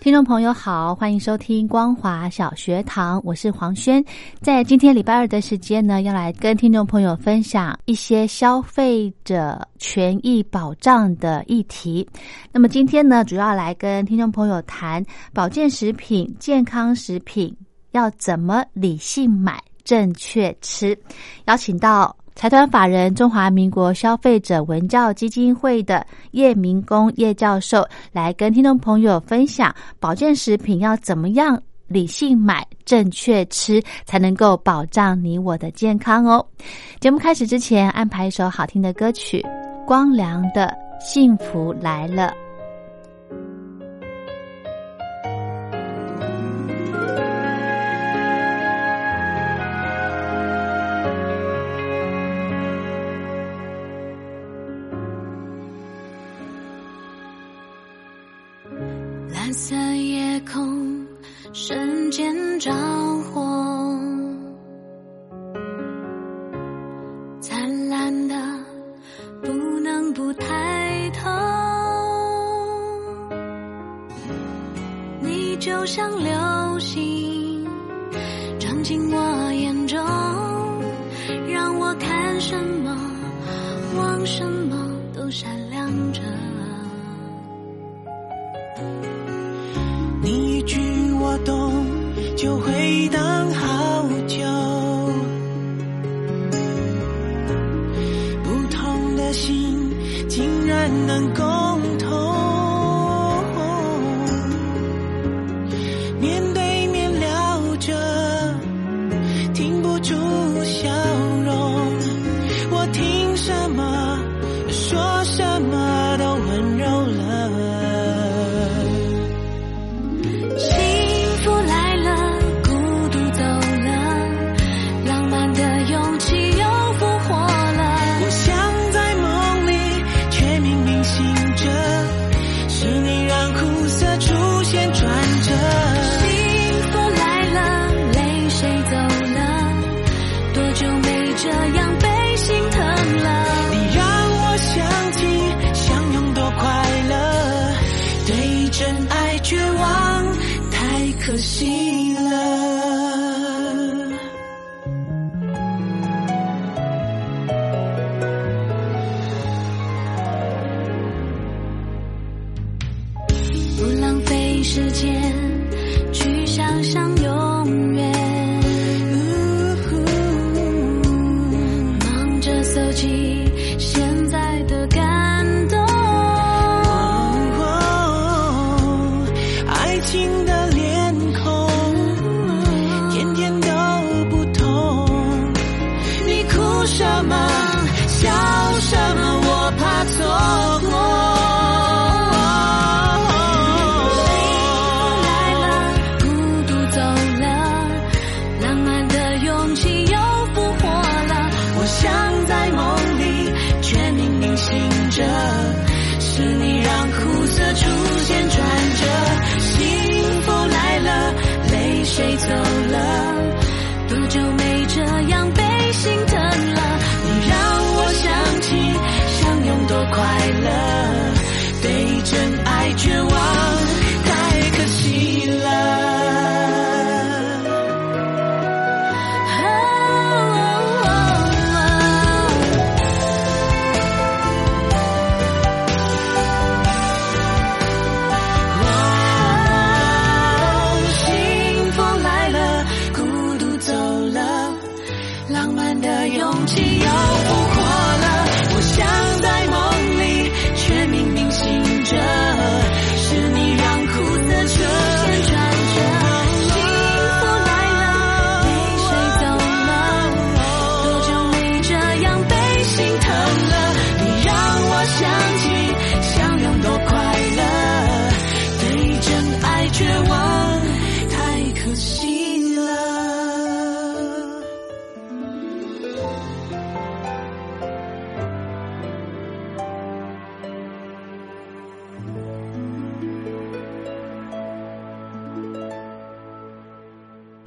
听众朋友好，欢迎收听光华小学堂，我是黄轩。在今天礼拜二的时间呢，要来跟听众朋友分享一些消费者权益保障的议题。那么今天呢，主要来跟听众朋友谈保健食品、健康食品要怎么理性买、正确吃。邀请到。财团法人中华民国消费者文教基金会的叶明公叶教授来跟听众朋友分享保健食品要怎么样理性买、正确吃，才能够保障你我的健康哦。节目开始之前，安排一首好听的歌曲，《光良的幸福来了》。蓝色夜空瞬间着火，着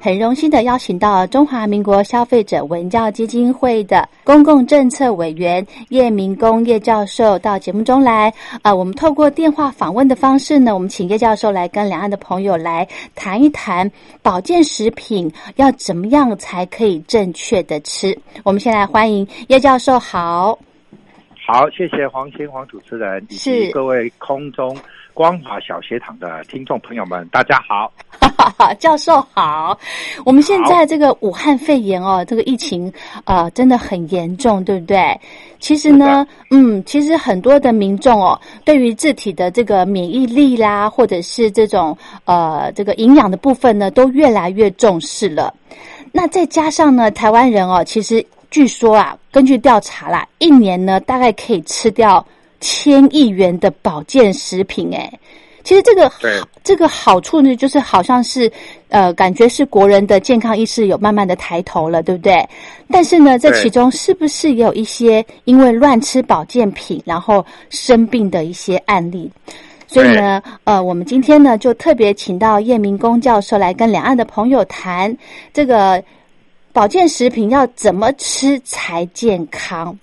很荣幸的邀请到中华民国消费者文教基金会的公共政策委员叶明公叶教授到节目中来。啊、我们透过电话访问的方式呢，我们请叶教授来跟两岸的朋友来谈一谈保健食品要怎么样才可以正确的吃。我们先来欢迎叶教授，好。好，谢谢黄兴黄主持人以及各位空中光华小学堂的听众朋友们，大家好。教授好，我们现在这个武汉肺炎哦，这个疫情呃真的很严重，对不对？其实呢，嗯，其实很多的民众哦，对于自体的这个免疫力啦，或者是这种呃这个营养的部分呢，都越来越重视了。那再加上呢，台湾人哦，其实据说啊，根据调查啦，一年呢大概可以吃掉千亿元的保健食品，诶。其实这个对这个好处呢，就是好像是呃，感觉是国人的健康意识有慢慢的抬头了，对不对？但是呢，这其中是不是也有一些因为乱吃保健品然后生病的一些案例？所以呢，呃，我们今天呢就特别请到叶明公教授来跟两岸的朋友谈这个保健食品要怎么吃才健康。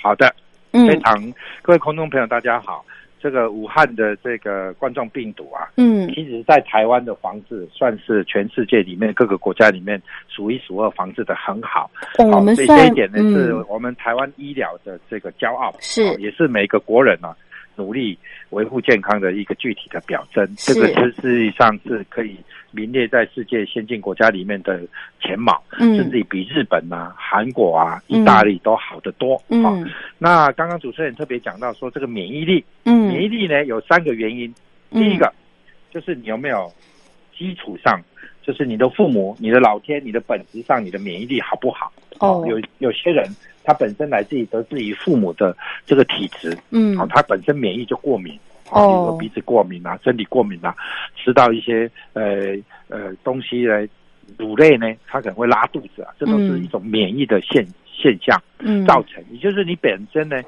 好的，嗯非常各位空中朋友，大家好。这个武汉的这个冠状病毒啊，嗯其实在台湾的防治算是全世界里面各个国家里面数一数二防治的很好。好所以们这一点呢，是嗯我们台湾医疗的这个骄傲，是好也是每个国人啊努力维护健康的一个具体的表征。是这个实际上是可以名列在世界先进国家里面的前茅，嗯甚至于比日本啊、韩国啊、嗯意大利都好得多。好嗯那刚刚主持人特别讲到说，这个免疫力，免疫嗯力呢有三个原因。嗯第一个就是你有没有基础上，就是你的父母、你的老天、你的本质上，你的免疫力好不好？哦有有些人他本身来自于得自于父母的这个体质，嗯好、他本身免疫就过敏。哦比如说鼻子过敏啊，身体过敏啊，吃到一些呃呃东西呢，乳类呢，它可能会拉肚子啊，这都是嗯一种免疫的现现象。嗯造成，也就是你本身呢，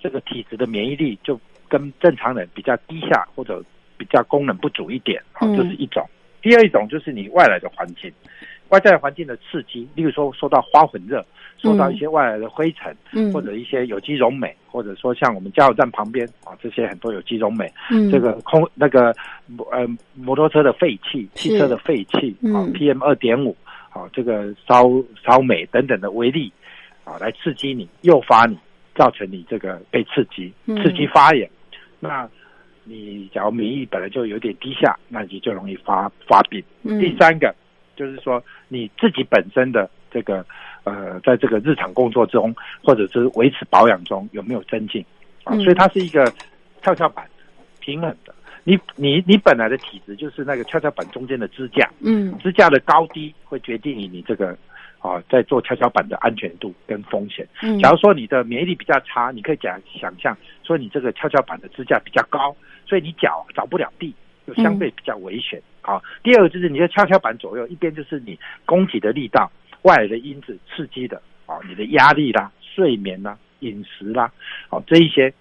这个体质的免疫力就跟正常人比较低下，或者比较功能不足一点，好、嗯这是一种。第二一种就是你外来的环境，外在环境的刺激，例如说受到花粉热，受到一些外来的灰尘，嗯。或者一些有机溶镁，或者说像我们加油站旁边啊，这些很多有机溶镁，嗯。这个空那个呃摩托车的废气、汽车的废气啊嗯，PM 二点五，啊这个烧烧煤等等的微粒啊，来刺激你、诱发你，造成你这个被刺激嗯，刺激发炎。那你假如免疫本来就有点低下，那你就容易发发病。嗯。第三个就是说你自己本身的这个呃，在这个日常工作中或者是维持保养中有没有增进啊？嗯所以它是一个跷跷板平衡的。你你你本来的体质就是那个跷跷板中间的支架，嗯支架的高低会决定于你这个啊在做跷跷板的安全度跟风险。嗯假如说你的免疫力比较差，你可以讲想象说你这个跷跷板的支架比较高，所以你脚着不了地，就相对比较危险。好、第二个就是你的跷跷板左右一边就是你供给的力道，外来的因子刺激的啊、你的压力啦、睡眠啦、饮食啦，好、这一些。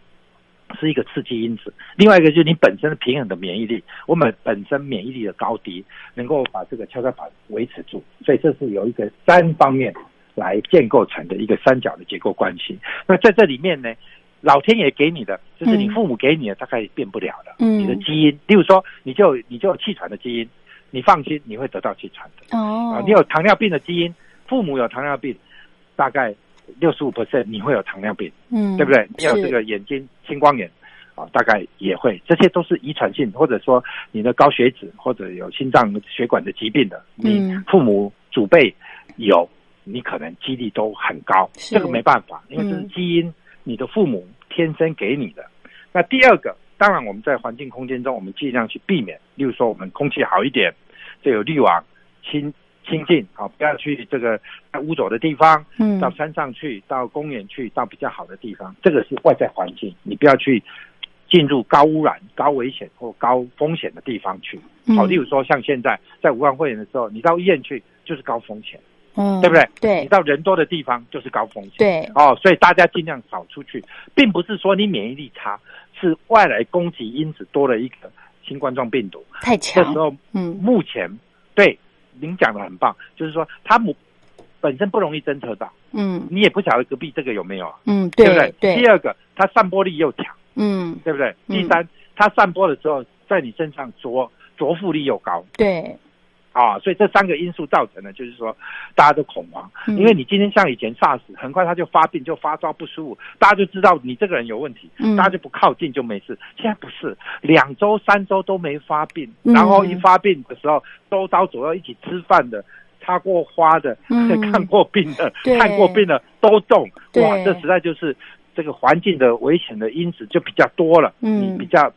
是一个刺激因子，另外一个就是你本身的平衡的免疫力，我们本身免疫力的高低，能够把这个跷跷板维持住，所以这是有一个三方面来建构成的一个三角的结构关系。那在这里面呢，老天爷给你的，就是你嗯父母给你的，大概变不了的。嗯你的基因，例如说，你就你就有气喘的基因，你放心，你会得到气喘的。哦啊，你有糖尿病的基因，父母有糖尿病，大概六十五 percent 你会有糖尿病，嗯对不对？你有这个眼睛青光眼。啊，大概也会，这些都是遗传性，或者说你的高血脂或者有心脏血管的疾病的，你嗯父母祖辈有，你可能几率都很高。这个没办法，因为这是嗯基因，你的父母天生给你的。那第二个，当然我们在环境空间中，我们尽量去避免，例如说我们空气好一点，这有滤网清清净，好，不要去这个污浊的地方，嗯到山上去，到公园去，到比较好的地方，这个是外在环境，你不要去进入高污染、高危险或高风险的地方去。好，嗯例如说像现在在武汉会员的时候，你到医院去就是高风险，嗯对不对？对你到人多的地方就是高风险。对哦，所以大家尽量少出去，并不是说你免疫力差，是外来攻击因子多了一个新冠状病毒。太强这时候嗯目前对您讲的很棒，就是说它母本身不容易侦测到，嗯。你也不晓得隔壁这个有没有啊，嗯，对不对？对？第二个，它散播力又强，嗯。对不对？嗯。第三，它散播的时候在你身上着着附力又高。对，啊，所以这三个因素造成的就是说大家都恐慌，嗯。因为你今天像以前 SARS，很快他就发病就发烧不舒服，大家就知道你这个人有问题，嗯。大家就不靠近就没事。现在不是，两周三周都没发病，嗯。然后一发病的时候，周遭左右一起吃饭的。插过花的，嗯。看过病的对，看过病的都中，哇，这实在就是这个环境的危险的因子就比较多了，嗯。你比较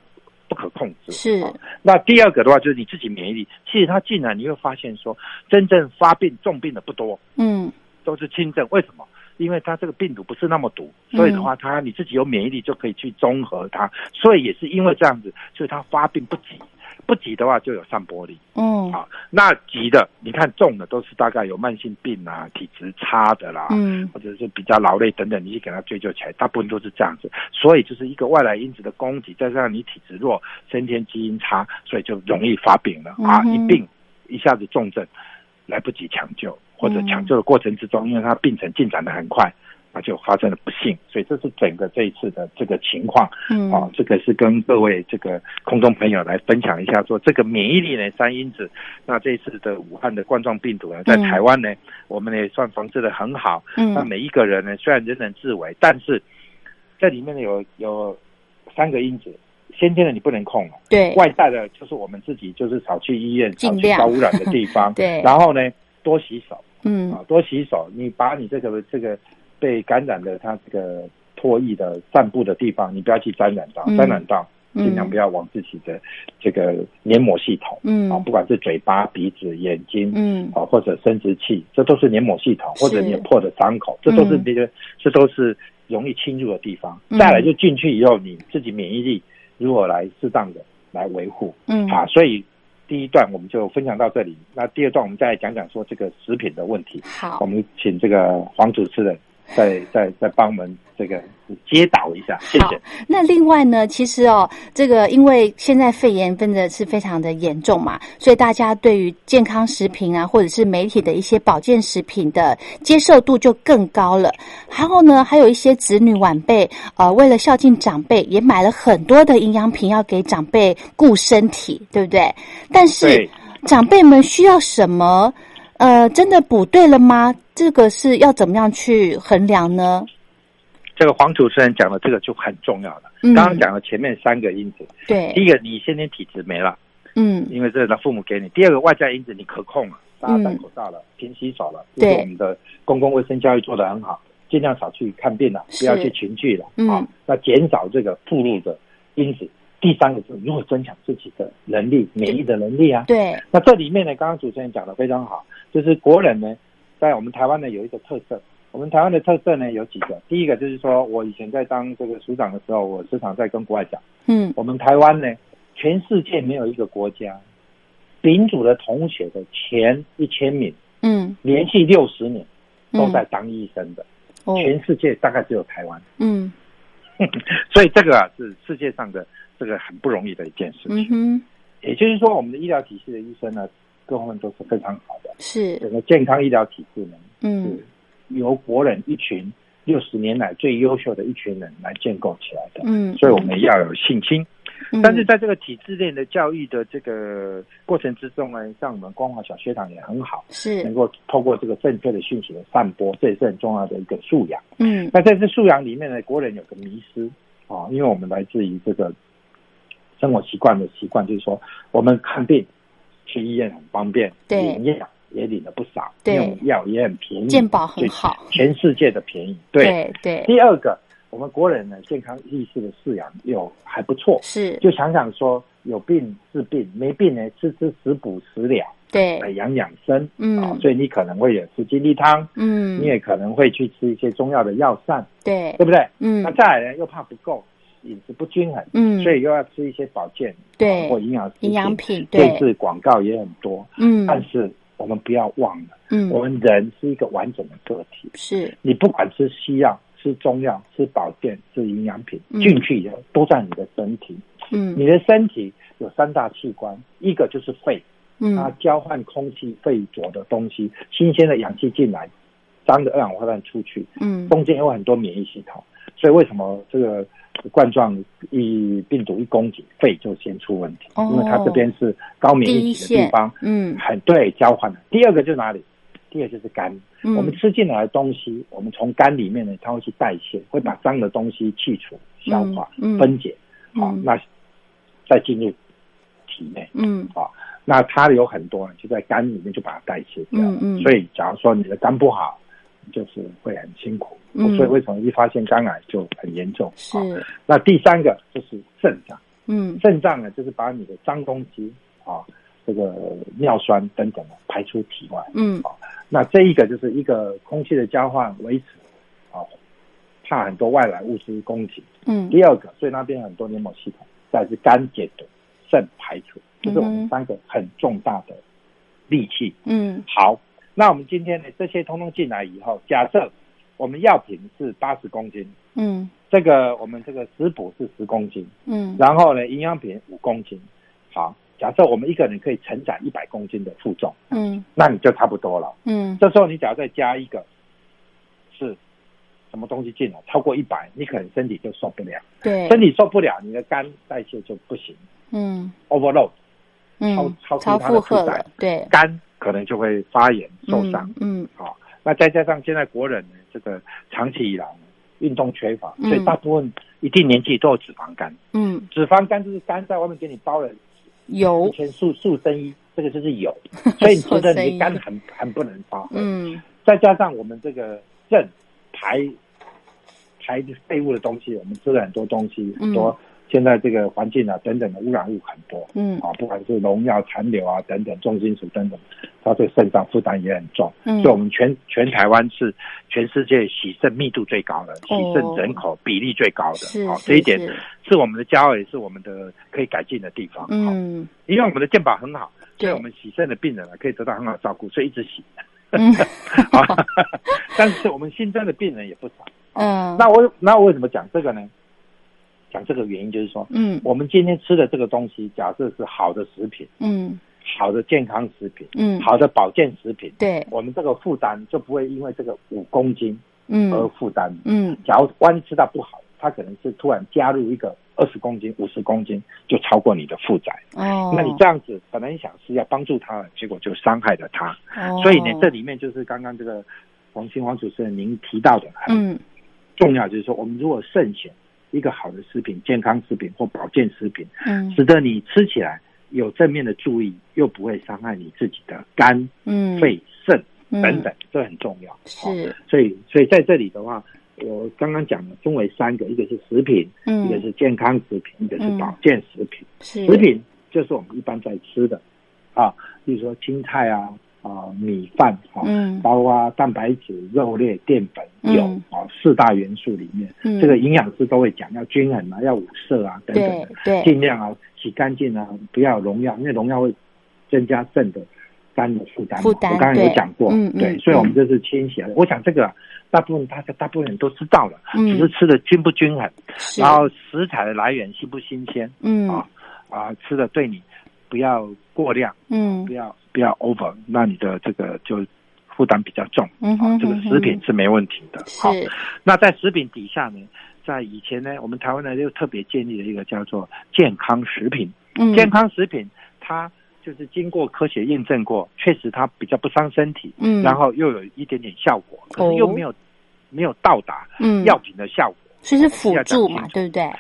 不可控制。是啊那第二个的话就是你自己免疫力，其实它进来你会发现说，真正发病重病的不多，嗯都是轻症。为什么？因为它这个病毒不是那么毒，所以的话，它你自己有免疫力就可以去中和它。所以也是因为这样子，所以它发病不急，不急的话就有散播力。嗯啊，那急的，你看重的都是大概有慢性病啊、体质差的啦，嗯或者是比较劳累等等，你去给他追究起来，大部分都是这样子。所以就是一个外来因子的攻击，再加上你体质弱、先天基因差，所以就容易发病了啊！一病一下子重症，来不及抢救，或者嗯抢救的过程之中，因为它病程进展的很快。那就发生了不幸，所以这是整个这一次的这个情况。嗯啊，这个是跟各位这个空中朋友来分享一下，说这个免疫力呢三因子，那这一次的武汉的冠状病毒呢，在嗯台湾呢，我们也算防治的很好。嗯那嗯每一个人呢，虽然人人自危，但是这里面呢有有三个因子，先天的你不能控，对，外在的就是我们自己就是少去医院，少去高污染的地方，对然后呢多洗手嗯啊，多洗手，你把你这个这个被感染的它这个唾液的散布的地方，你不要去沾染到，嗯沾染到嗯尽量不要往自己的这个黏膜系统。嗯啊，不管是嘴巴、鼻子、眼睛，嗯啊，或者生殖器，这都是黏膜系统，或者你有破的伤口，这都是嗯这个，这都是容易侵入的地方。嗯再来就进去以后，你自己免疫力如何来适当的来维护嗯啊？所以第一段我们就分享到这里，那第二段我们再来讲讲说这个食品的问题。好我们请这个黄主持人再再再帮我们这个接导一下，谢谢。，那另外呢，其实哦，这个因为现在肺炎真的是非常的严重嘛，所以大家对于健康食品啊，或者是媒体的一些保健食品的接受度就更高了。然后呢，还有一些子女晚辈，呃，为了孝敬长辈，也买了很多的营养品要给长辈顾身体，对不对？但是长辈们需要什么？呃，真的补对了吗？这个是要怎么样去衡量呢？这个黄主持人讲的这个就很重要了。嗯刚刚讲了前面三个因子，第对，一个你先天体质没了。嗯因为这是父母给你。第二个外在因子你可控了，大家戴口罩了，勤洗手了，就对是我们的公共卫生教育做得很好，尽量少去看病了，不要去群聚了嗯啊。那减少这个附入的因子。第三个是如何增强自己的能力，免疫的能力啊。对，那这里面呢，刚刚主持人讲的非常好，就是国人呢，在我们台湾呢有一个特色。我们台湾的特色呢有几个，第一个就是说，我以前在当这个署长的时候，我时常在跟国外讲。嗯我们台湾呢，全世界没有一个国家，丙组的同学的前一千名，嗯连续六十年都嗯在当医生的，哦全世界大概只有台湾，嗯 所以这个啊是世界上的这个很不容易的一件事情。嗯也就是说，我们的医疗体系的医生呢，各方面都是非常好的，是。整个健康医疗体制呢，嗯。是由国人一群六十年来最优秀的一群人来建构起来的。嗯，所以我们要有信心。嗯。但是在这个体制内的教育的这个过程之中呢，像我们光华小学堂也很好，是。能够透过这个正确的讯息的散播，这也是很重要的一个素养。嗯。那在这素养里面呢，国人有个迷失啊，因为我们来自于这个生活习惯的习惯，就是说我们看病去医院很方便，对。领药也领了不少，对。用药也很便宜，健保很好。全世界的便宜。对，对对。第二个，我们国人呢健康意识的饲养有还不错，是。就想想说有病治病，没病呢吃吃食补食疗，对。养养生。嗯。啊，所以你可能会有吃金力汤，嗯。你也可能会去吃一些中药的药膳，对。对不对？嗯。那再来呢又怕不够，饮食不均衡，嗯。所以又要吃一些保健对啊或营养营养品这对次广告也很多，嗯。但是我们不要忘了，嗯。我们人是一个完整的个体，是。你不管吃西药、吃中药、吃保健、吃营养品，嗯。进去以后都在你的身体。嗯。你的身体有三大器官，一个就是肺，嗯。它交换空气肺浊的东西，新鲜的氧气进来，脏的二氧化碳出去，嗯。中间有很多免疫系统，所以为什么这个冠状一病毒一攻击，肺就先出问题？哦因为它这边是高免疫体的地方，嗯很对交换的。第二个就是哪里？第二个就是肝。嗯我们吃进来的东西，我们从肝里面呢，它会去代谢，会把脏的东西去除、消化、嗯嗯分解，好、嗯那再进入体内。嗯啊，那它有很多就在肝里面就把它代谢掉了。嗯嗯所以假如说你的肝不好，就是会很辛苦。嗯所以为什么一发现肝癌就很严重？是啊那第三个就是肾脏，嗯肾脏呢就是把你的脏东西啊，这个尿酸等等的排出体外。嗯那这一个就是一个空气的交换维持啊，怕很多外来物质攻击。嗯第二个，所以那边很多黏膜系统，再是肝解毒、肾排除，这是我们三个很重大的利器。嗯好，那我们今天呢，这些通通进来以后，假设我们药品是八十公斤，嗯。这个我们这个食补是十公斤，嗯。然后呢，营养品五公斤。好，假设我们一个人可以承载一百公斤的负重，嗯。那你就差不多了。嗯。这时候你只要再加一个是什么东西进来，超过一百，你可能身体就受不了，对。身体受不了，你的肝代谢就不行。嗯，overload，嗯超超超出它的负荷了，对。肝可能就会发炎受伤。嗯好、那再加上现在国人呢，这个长期以来呢运动缺乏，嗯。所以大部分一定年纪都有脂肪肝。嗯。脂肪肝就是肝在外面给你包了油以前塑塑身衣，这个就是油，所以你觉得塑身衣你的肝很 很不能发挥。嗯。再加上我们这个肾排排废物的东西，我们吃了很多东西，很多现在这个环境啊等等的污染物很多。嗯啊，不管是农药残留啊等等重金属等等，它对肾脏负担也很重。嗯所以我们全全台湾是全世界洗肾密度最高的，洗肾人口比例最高的。好、是是这一点是是我们的骄傲，也是我们的可以改进的地方。好嗯因为我们的健保很好，所对以我们洗肾的病人啊可以得到很好的照顾，所以一直洗。嗯 啊，但是我们新增的病人也不少。嗯那我那我为什么讲这个呢？讲这个原因就是说，嗯我们今天吃的这个东西，假设是好的食品。嗯好的健康食品，嗯好的保健食品，对我们这个负担就不会因为这个五公斤嗯而嗯负担。嗯假如万一吃到不好，它可能是突然加入一个二十公斤、五十公斤，就超过你的负载。哦那你这样子本来你想是要帮助他的，结果就伤害了他。哦所以呢，这里面就是刚刚这个黄新黄主持人您提到的很嗯重要，就是说我们如果慎选一个好的食品、健康食品或保健食品，嗯。使得你吃起来有正面的注意，又不会伤害你自己的肝、嗯。肺、肾嗯。等等，这很重要。是。所以所以在这里的话，我刚刚讲的分为三个，一个是食品，嗯。一个是健康食品，一个是嗯。保健食品。是。食品就是我们一般在吃的。啊，比如说青菜啊啊米饭啊，嗯。包括蛋白质、肉类、淀粉、嗯。油啊四大元素里面，嗯。这个营养师都会讲要均衡啊，要五色啊等等对的，尽量啊洗干净啊，不要农药，因为农药会增加肾的肝的负担。负担我刚刚有讲过，对，所以我们这是清洗啊。我想这个啊大部分大家大部分人都知道了，嗯。只是吃的均不均衡，然后食材的来源新不新鲜嗯。啊啊，吃的对你不要过量，嗯。不要不要 over，那你的这个就负担比较重。嗯这个食品是没问题的。好，是那在食品底下呢，在以前呢，我们台湾呢又特别建立了一个叫做健康食品。嗯健康食品它就是经过科学验证过，确实它比较不伤身体，嗯然后又有一点点效果，可是又没有、没有到达嗯药品的效果。所以是辅助嘛对不对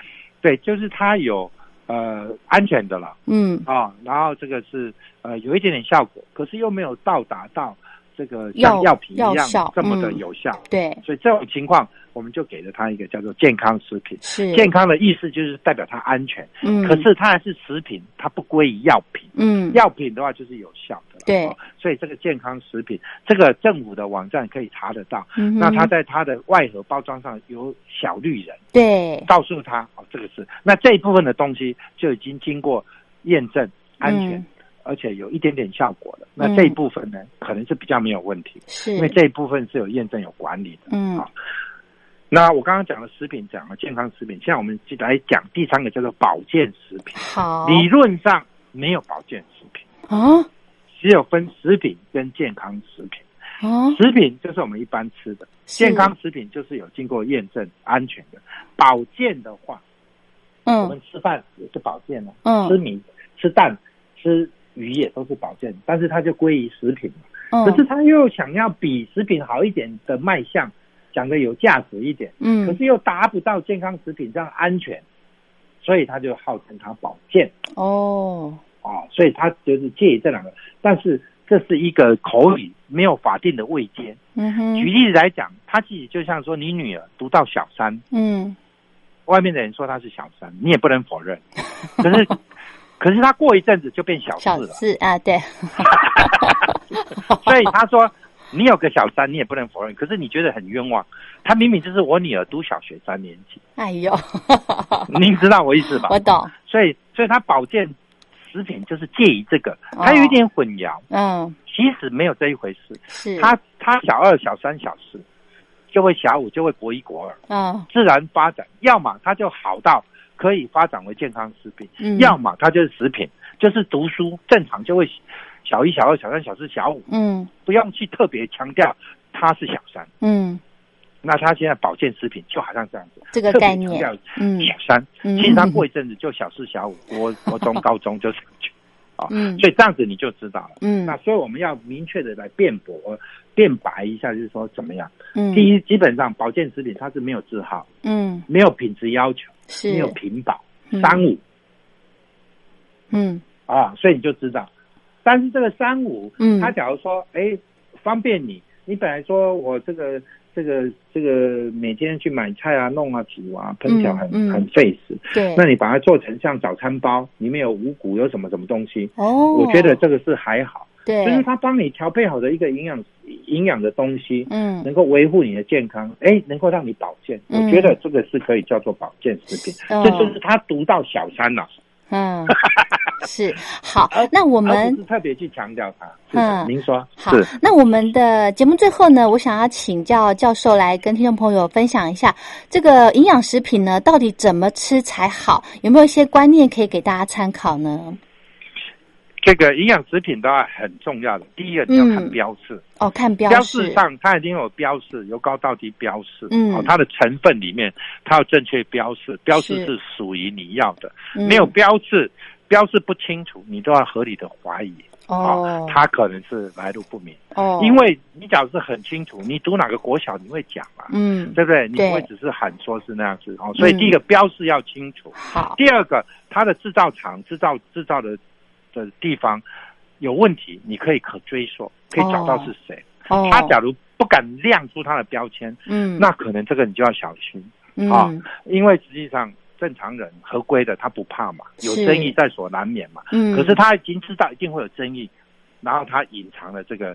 对，就是它有呃安全的了嗯啊、然后这个是呃有一点点效果，可是又没有到达到这个像药品一样这么的嗯有效。对。所以这种情况，我们就给了他一个叫做健康食品。是。健康的意思就是代表它安全，嗯。可是它还是食品，它不归于药品。嗯。药品的话就是有效的，对。哦所以这个健康食品，这个政府的网站可以查得到。嗯那它在它的外盒包装上有小绿人，对。告诉他哦，这个是。那这一部分的东西就已经经过验证安全，嗯而且有一点点效果的。那嗯这一部分呢，可能是比较没有问题，是。因为这一部分是有验证、有管理的。嗯。好那我刚刚讲了食品，讲了健康食品，现在我们就来讲第三个叫做保健食品。好。理论上没有保健食品，啊？只有分食品跟健康食品。哦，食品就是我们一般吃的，健康食品就是有经过验证安全的。保健的话，嗯。我嗯们吃饭也是保健的，嗯。吃米、吃蛋、吃鱼也都是保健，但是它就归于食品嘛。嗯，可是他又想要比食品好一点的卖相，讲的有价值一点，嗯可嗯是又达不到健康食品这样安全，所以他就号称它保健哦，啊、所以他就是介于这两个，但是这是一个口语，没有法定的位阶。嗯哼，举例来讲，他自己就像说，你女儿读到小三，嗯外面的人说她是小三，你也不能否认。可是，可是他过一阵子就变小四小了，四啊，对，所以他说你有个小三，你也不能否认。可是你觉得很冤枉，他明明就是我女儿读小学三年级，哎呦，您知道我意思吧？我懂，所以，所以他保健食品就是介于这个，哦。他有一点混淆，嗯，其实没有这一回事。是，他他小二、小三、小四，就会小五，就会国一、国二，嗯。自然发展。要么他就好到可以发展为健康食品，嗯，要么它就是食品，就是读书正常就会小一、小二、小三、小四、小五，嗯。不用去特别强调他是小三。嗯，那他现在保健食品就好像这样子，这个特别概念强调嗯小三，嗯。其实他过一阵子就小四、小五，国国中、高中就上去啊，嗯。所以这样子你就知道了。嗯。那所以我们要明确的来辩驳、辩白一下，就是说怎么样？嗯，第一，基本上保健食品它是没有字号，嗯。没有品质要求，是。没有屏保，嗯。三五嗯。啊，所以你就知道。但是这个三五，嗯。他假如说，哎，方便你，你本来说我这个这个这个每天去买菜啊、弄啊、煮啊、烹调很、嗯嗯。很费时，对，那你把它做成像早餐包，里面有五谷，有什么什么东西，哦，我觉得这个是还好，对，就是他帮你调配好的一个营养营养的东西，嗯。能够维护你的健康，哎，能够让你保健，嗯。我觉得这个是可以叫做保健食品。哦。这就是他读到小三了，嗯 是好，那我们不是特别去强调它。嗯您说好，那我们的节目最后呢，我想要请教教授来跟听众朋友分享一下，这个营养食品呢，到底怎么吃才好？有没有一些观念可以给大家参考呢？这个营养食品的话很重要的，第一个你要看嗯标示，哦，看标标示示上它一定有标示，由高到低标示，嗯哦，它的成分里面它要正确标示，标示是是属于你要的，嗯没有标示，标示不清楚，你都要合理的怀疑。哦，他可能是来路不明，哦，因为你假如是很清楚，你读哪个国小你会讲嘛，嗯对不对？你对不会只是喊说是那样子哦，所以嗯第一个标示要清楚，好，第二个它的制造厂制造制造的的地方有问题，你可以可追溯，可以找到是谁。哦，他假如不敢亮出他的标签，嗯。那可能这个你就要小心，嗯。啊因为实际上正常人合规的他不怕嘛，有争议在所难免嘛。嗯，可是他已经知道一定会有争议，然后他隐藏了这个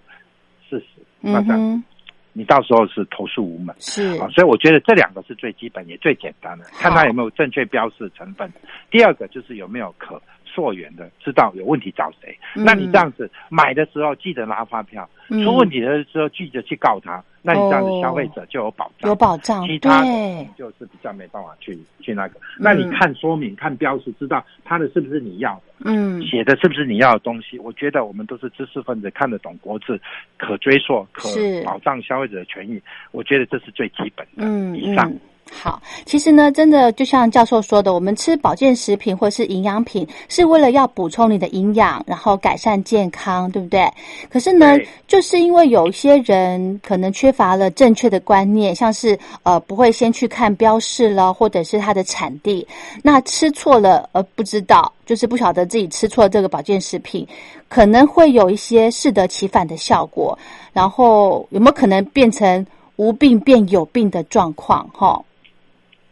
事实，那这样嗯你到时候是投诉无门。是啊，所以我觉得这两个是最基本也最简单的，看他有没有正确标示成分。第二个就是有没有可溯源的，知道有问题找谁。嗯那你这样子买的时候记得拿发票，嗯出问题的时候记得去告他。那你这样子哦消费者就有保障。有保障，其他的，就是比较没办法去去那个。那你看说明、看标识，知道它的是不是你要的，嗯写的是不是你要的东西？我觉得我们都是知识分子，看得懂国字，可追溯、可保障消费者的权益。我觉得这是最基本的。嗯以上。嗯。好，其实呢，真的就像教授说的，我们吃保健食品或是营养品，是为了要补充你的营养，然后改善健康，对不对？可是呢，就是因为有些人可能缺乏了正确的观念，像是呃不会先去看标示了，或者是它的产地，那吃错了而不知道，就是不晓得自己吃错这个保健食品，可能会有一些适得其反的效果，然后有没有可能变成无病变有病的状况？哈，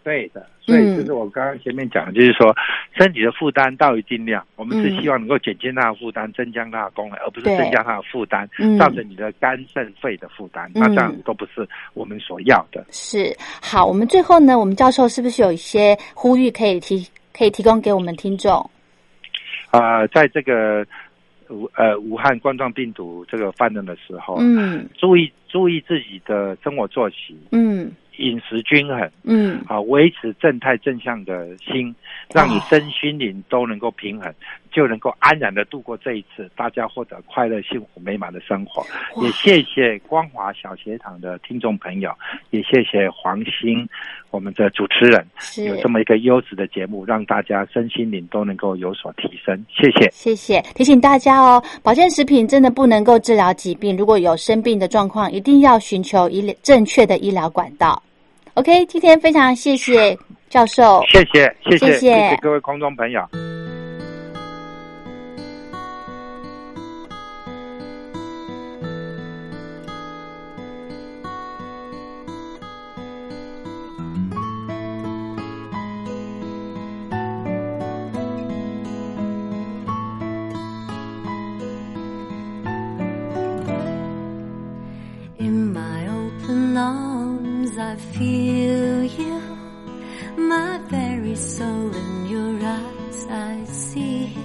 对的，所以嗯就是我刚刚前面讲的，就是说身体的负担到一定量，我们是嗯希望能够减轻它的负担，增加它的功能，而不是增加它的负担，嗯造成你的肝肾肺的负担。嗯那这样都不是我们所要的。是好。我们最后呢，我们教授是不是有一些呼吁可以提可以提供给我们听众？呃，在这个武呃武汉冠状病毒这个泛滥的时候，嗯注意注意自己的生活作息，嗯饮食均衡，嗯啊，维持正态正向的心，让你身心灵都能够平衡。就能够安然的度过这一次，大家获得快乐、幸福、美满的生活。也谢谢光华小学堂的听众朋友，也谢谢黄兴，我们的主持人，有这么一个优质的节目，让大家身心灵都能够有所提升。谢谢，谢谢。提醒大家哦，保健食品真的不能够治疗疾病，如果有生病的状况，一定要寻求医正确的医疗管道。OK，今天非常谢谢教授，谢谢，谢谢，谢谢各位观众朋友。I feel you, my very soul in your eyes I see.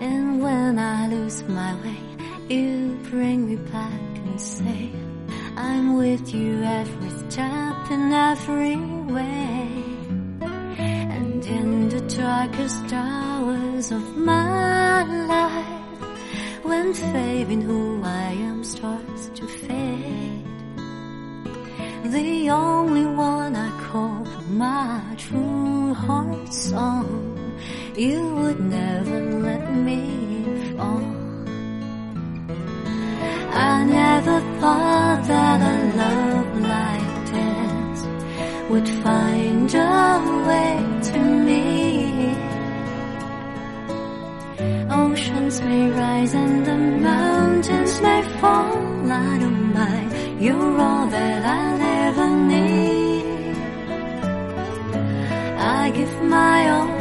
And when I lose my way, you bring me back and say, I'm with you every step in every way. And in the darkest hours of my life, when faith in who I am starts to fade the only one I call my true heart song. You would never let me fall. I never thought that a love like this would find a way to me. Oceans may rise and the mountains may fall. I don't mind. You're all that I'll my own